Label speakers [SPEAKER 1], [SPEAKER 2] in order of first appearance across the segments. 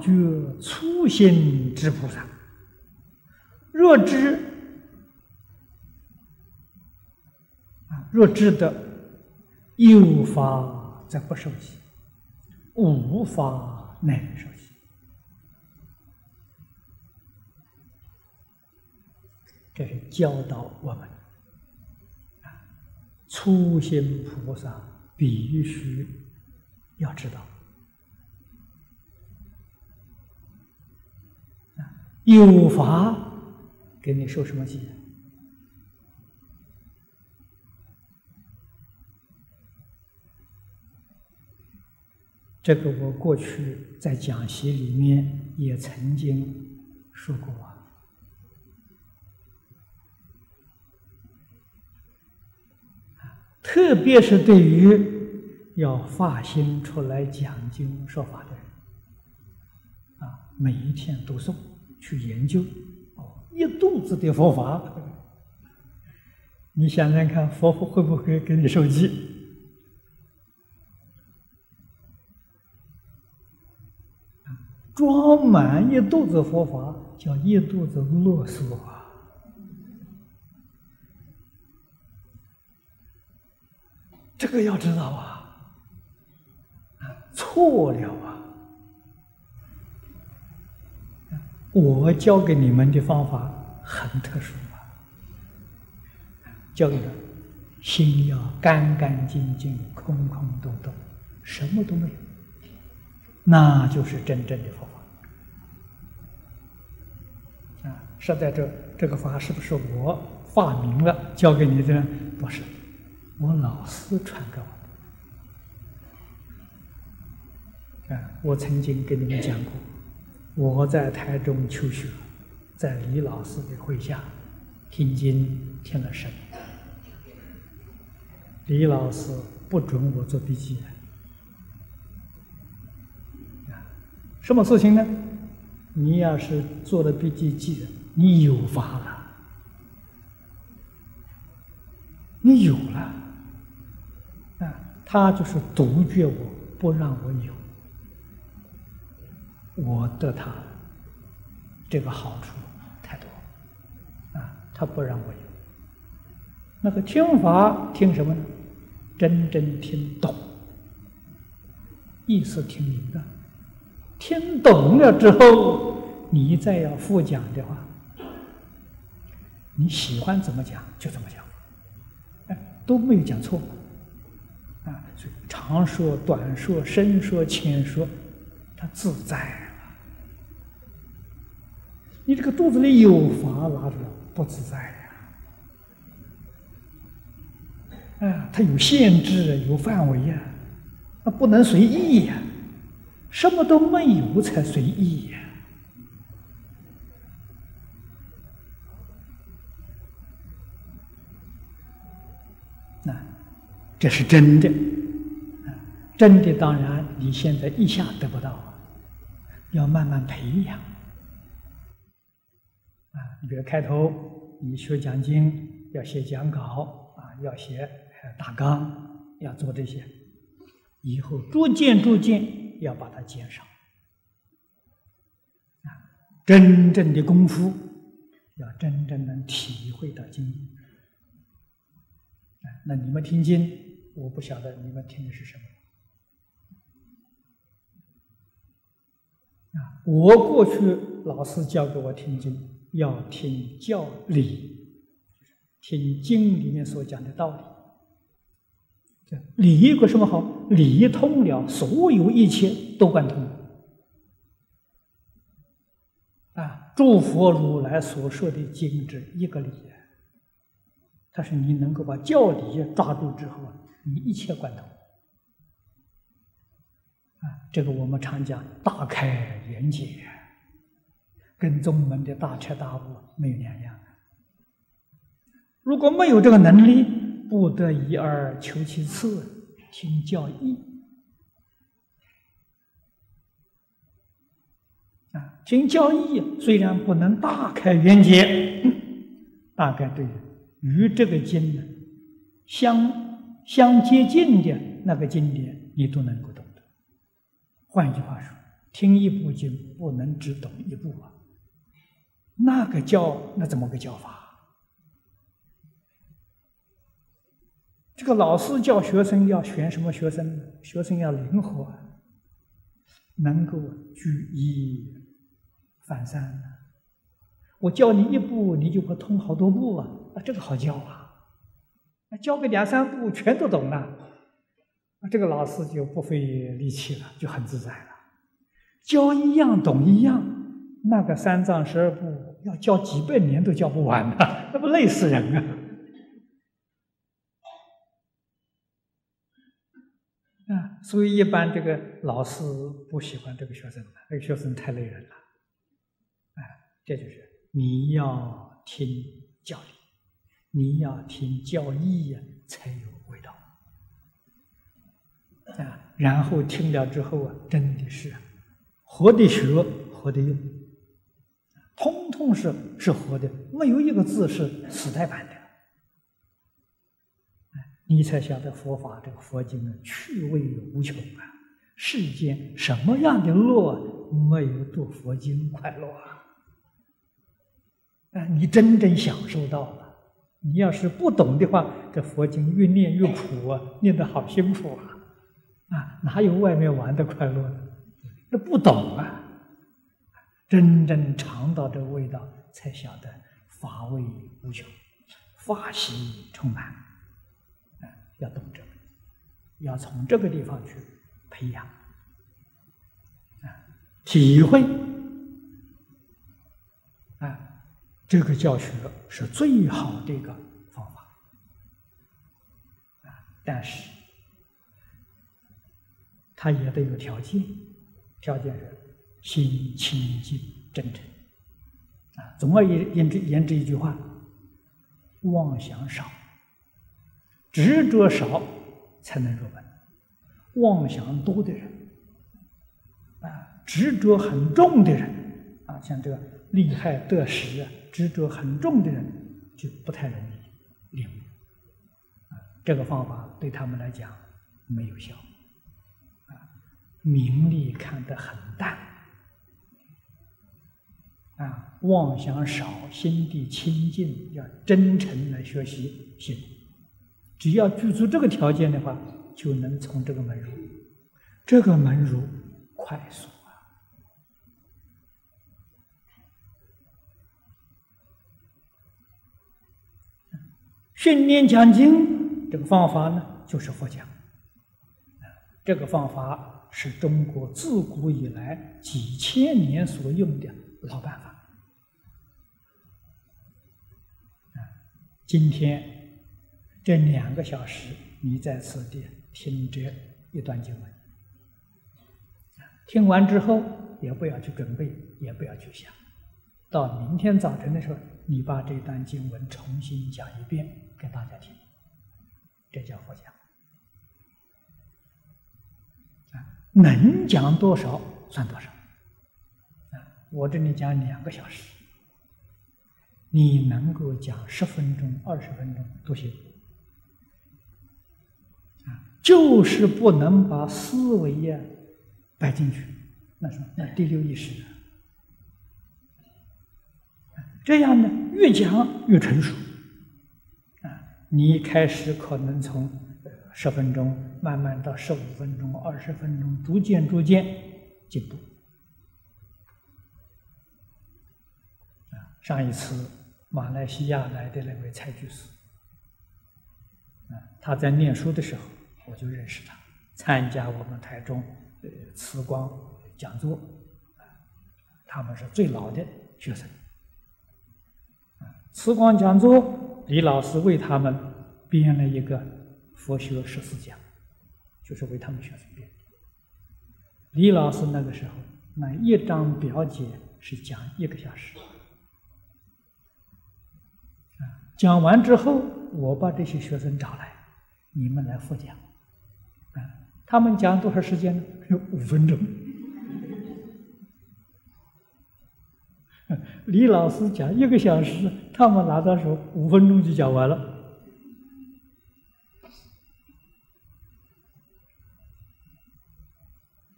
[SPEAKER 1] 觉初心之菩萨，若知啊，若知的有法则不受习，无法乃受习。这是教导我们啊，初心菩萨必须要知道。有法给你受什么戒？这个我过去在讲席里面也曾经说过啊。特别是对于要发心出来讲经说法的人，啊，每一天读诵。去研究，哦，一肚子的佛法，你想想看，佛会不会给你受记？装满一肚子佛法，叫一肚子啰嗦啊！这个要知道啊，啊，错了啊！我教给你们的方法很特殊啊，教你们心要干干净净、空空洞洞，什么都没有，那就是真正的佛法。啊，实在这这个法是不是我发明了教给你的？不是，我老师传给我的。啊，我曾经跟你们讲过。我在台中求学，在李老师的会下听经听了深，李老师不准我做笔记。啊，什么事情呢？你要是做了笔记记，你有法了，你有了，啊，他就是杜绝我，不让我有。我得他这个好处太多啊，他不让我有。那个听法听什么呢？真正听懂，意思听明白，听懂了之后，你再要复讲的话，你喜欢怎么讲就怎么讲，哎，都没有讲错啊。所以长说、短说、深说、浅说，他自在。你这个肚子里有法拿着不自在呀！啊，它有限制，有范围呀，那不能随意呀，什么都没有才随意呀。那这是真的，真的当然你现在一下得不到，要慢慢培养。你比如开头，你学讲经要写讲稿啊，要写大纲，要做这些，以后逐渐逐渐要把它减少，啊，真正的功夫要真正能体会到经。那你们听经，我不晓得你们听的是什么，啊，我过去老师教给我听经。要听教理，听经里面所讲的道理。这理有个什么好？理通了，所有一切都贯通。啊，诸佛如来所说的经之一个理，它是你能够把教理抓住之后，你一切贯通。啊，这个我们常讲大开眼界。跟宗门的大彻大悟没有两样。如果没有这个能力，不得已而求其次，听教义啊，听教义虽然不能大开眼界，大概对与这个经呢相相接近的那个经典，你都能够懂得。换句话说。听一部经不能只懂一部啊，那个教那怎么个教法？这个老师教学生要选什么学生？学生要灵活，能够举一反三。我教你一步，你就会通好多步啊！啊，这个好教啊！教个两三步，全都懂了，那这个老师就不费力气了，就很自在了。教一样懂一样，那个三藏十二部要教几百年都教不完的，那不累死人啊！啊，所以一般这个老师不喜欢这个学生的，这个学生太累人了。啊，这就是你要听教理，你要听教义呀，才有味道。啊，然后听了之后啊，真的是活的学，活的用，通通是是活的，没有一个字是死在板的。你才晓得佛法这个佛经啊，趣味无穷啊！世间什么样的乐没有读佛经快乐啊？啊，你真正享受到了。你要是不懂的话，这佛经越念越苦啊，念得好辛苦啊！啊，哪有外面玩的快乐呢？这不懂啊！真正尝到这味道，才晓得法味无穷，法喜充满。啊要懂这个，要从这个地方去培养啊，体会啊，这个教学是最好的一个方法啊。但是，他也得有条件，条件是心清净真诚啊。总而言之，言之一句话，妄想少。执着少才能入门，妄想多的人，啊，执着很重的人，啊，像这个利害得失啊，执着很重的人就不太容易领悟，这个方法对他们来讲没有效，啊，名利看得很淡，啊，妄想少，心地清净，要真诚来学习行。只要具足这个条件的话，就能从这个门入。这个门入快速啊！训练讲经这个方法呢，就是佛讲。这个方法是中国自古以来几千年所用的老办法。啊，今天。这两个小时，你在此地听这一段经文，听完之后也不要去准备，也不要去想，到明天早晨的时候，你把这段经文重新讲一遍给大家听，这叫佛讲。啊，能讲多少算多少。我这里讲两个小时，你能够讲十分钟、二十分钟都行。啊就是不能把思维呀摆进去，那是那第六意识，这样呢越讲越成熟，啊，你一开始可能从十分钟慢慢到十五分钟、二十分钟，逐渐逐渐进步。上一次马来西亚来的那位蔡居士，他在念书的时候。我就认识他，参加我们台中呃慈光讲座，他们是最老的学生，慈光讲座，李老师为他们编了一个佛学十四讲，就是为他们学生编。李老师那个时候，那一张表解是讲一个小时，讲完之后，我把这些学生找来，你们来复讲。啊他们讲多少时间呢？有 五分钟。李老师讲一个小时，他们拿到手五分钟就讲完了。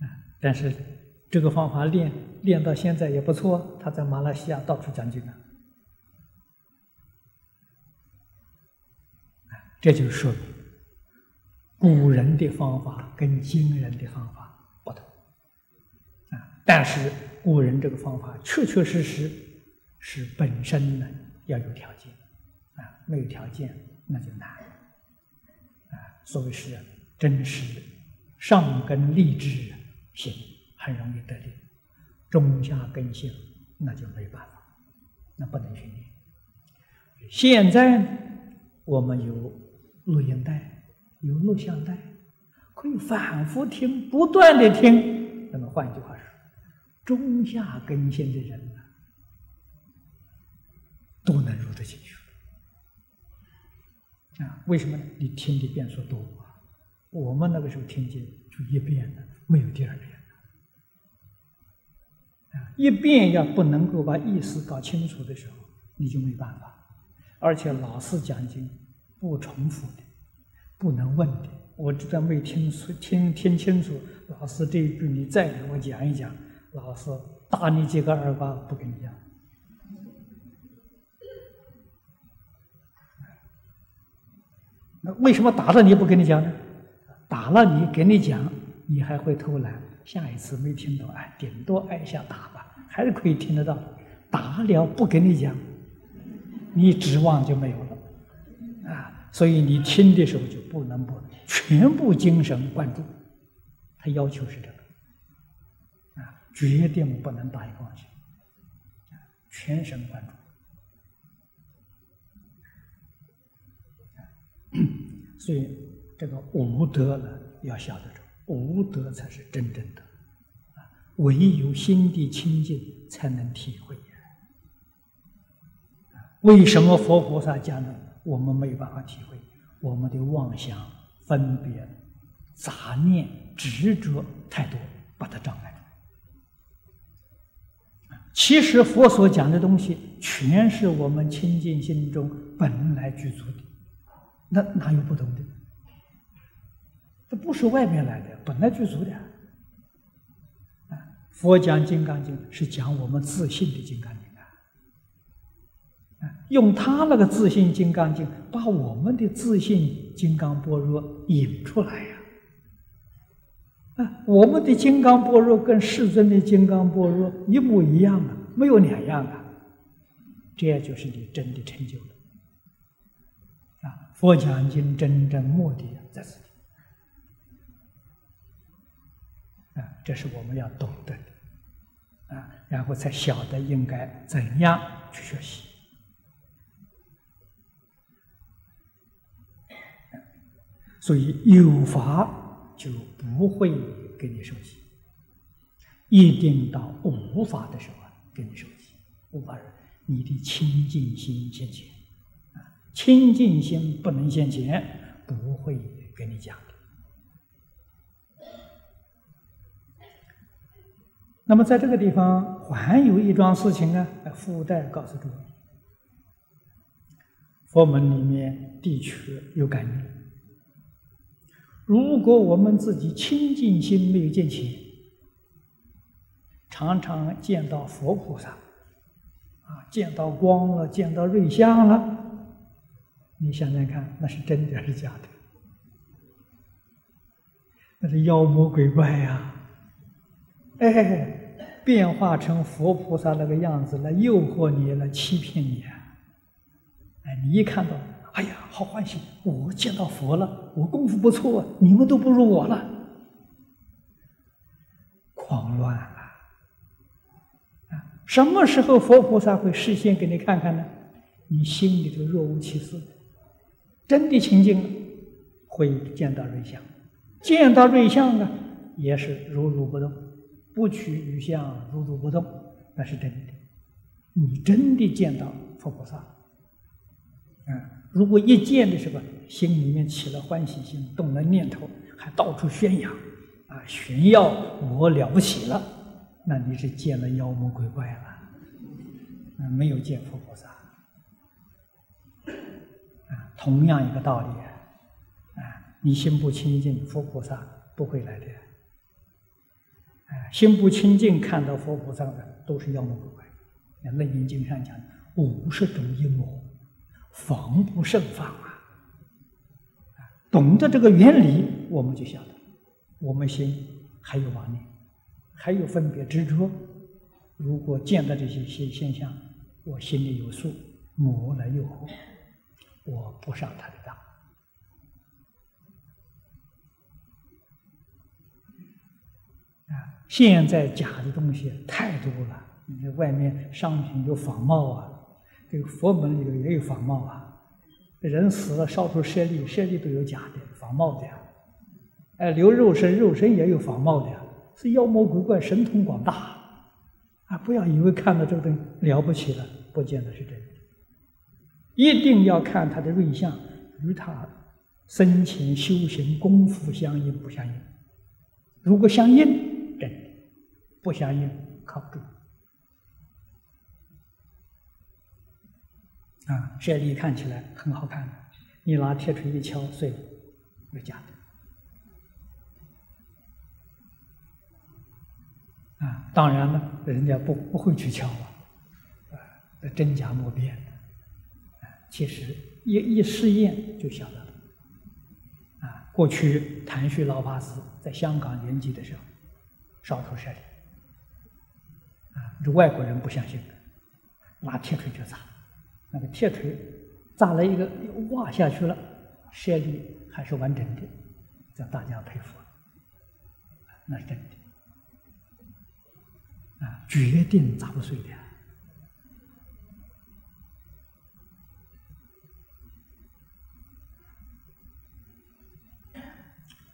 [SPEAKER 1] 啊，但是这个方法练练到现在也不错。他在马来西亚到处讲经啊，这就是说明古人的方法跟今人的方法不同啊。但是古人这个方法确确实实是本身呢要有条件啊，没有条件那就难啊。所谓是真实上根立志行。很容易得力，中下根性那就没办法，那不能训练。现在我们有录音带，有录像带，可以反复听，不断的听。那么换一句话说，中下根性的人呢，都能入得进去。啊，为什么呢？你听的遍数多。我们那个时候听经就一遍的，没有第二遍。一遍要不能够把意思搞清楚的时候，你就没办法。而且老师讲经不重复的，不能问的。我知道没听出听听清楚，老师这一句你再给我讲一讲，老师打你几个耳巴不跟你讲。那为什么打了你不跟你讲呢？打了你给你讲，你还会偷懒。下一次没听懂，哎，顶多挨一下打吧。还是可以听得到，打了不跟你讲，你指望就没有了，啊！所以你听的时候就不能不全部精神贯注，他要求是这个，啊，决定不能打一个妄想，全神贯注，所以这个无德呢，要晓得这，无德才是真正的。唯有心地清净，才能体会。为什么佛菩萨讲呢？我们没有办法体会，我们的妄想、分别、杂念、执着太多，把它障碍。其实佛所讲的东西，全是我们清净心中本来具足的，那哪有不同的？这不是外面来的，本来具足的。佛讲《金刚经》是讲我们自信的《金刚经》，用他那个自信《金刚经》，把我们的自信金刚般若引出来呀！啊，我们的金刚般若跟世尊的金刚般若一模一样啊，没有两样啊，这就是你真的成就了啊！佛讲经真正目的在此。啊，这是我们要懂得的，啊，然后才晓得应该怎样去学习。所以有法就不会给你受气，一定到无法的时候给你受气。无法人，你的清净心现前，啊，清净心不能现前，不会跟你讲。那么，在这个地方还有一桩事情呢，附带告诉诸位：佛门里面的确有感应。如果我们自己清净心没有见起，常常见到佛菩萨，啊，见到光了，见到瑞相了，你想想看，那是真的还是假的？那是妖魔鬼怪呀！哎。变化成佛菩萨那个样子来诱惑你，来欺骗你啊！哎，你一看到，哎呀，好欢喜！我见到佛了，我功夫不错，你们都不如我了，狂乱啊！啊，什么时候佛菩萨会示现给你看看呢？你心里头若无其事，真的清净了，会见到瑞相，见到瑞相呢，也是如如不动。不取于相，如如不动，那是真的。你真的见到佛菩萨，嗯，如果一见的时候，心里面起了欢喜心，动了念头，还到处宣扬，啊，炫耀我了不起了，那你是见了妖魔鬼怪了，啊，没有见佛菩萨。啊，同样一个道理，啊，你心不清净，佛菩萨不会来的。啊心不清净，看到佛菩萨的都是妖魔鬼怪。那《楞严经》上讲，五十种阴魔，防不胜防啊！懂得这个原理，我们就晓得，我们心还有妄念，还有分别执着。如果见到这些现现象，我心里有数，魔来诱惑，我不上他的当。啊，现在假的东西太多了，你看外面商品有仿冒啊，这个佛门里头也有仿冒啊。人死了烧出舍利，舍利都有假的、仿冒的呀。哎，留肉身，肉身也有仿冒的呀，是妖魔鬼怪，神通广大啊！不要以为看到这个东西了不起了，不见得是真的。一定要看他的瑞相与他生前修行功夫相应不相应。如果相应，真的；不相应，靠不住。啊，舍利看起来很好看，你拿铁锤一敲碎了，是假的。啊，当然了，人家不不会去敲啊，啊，真假莫辨。啊，其实一一试验就晓得了。啊，过去谭旭老法师在香港圆寂的时候，烧出舍利，啊，这外国人不相信的，拿铁锤就砸。那个铁锤砸了一个又挖下去了，舍利还是完整的，叫大家佩服，那是真的啊，决定砸不碎的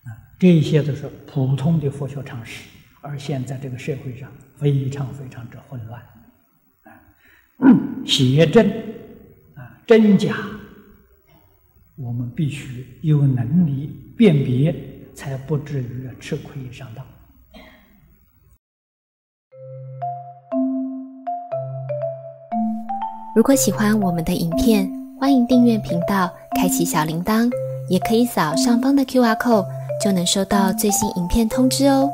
[SPEAKER 1] 啊，这些都是普通的佛学常识，而现在这个社会上非常非常之混乱啊，邪正。真假，我们必须有能力辨别，才不至于吃亏上当。
[SPEAKER 2] 如果喜欢我们的影片，欢迎订阅频道，开启小铃铛，也可以扫上方的 Q R code，就能收到最新影片通知哦。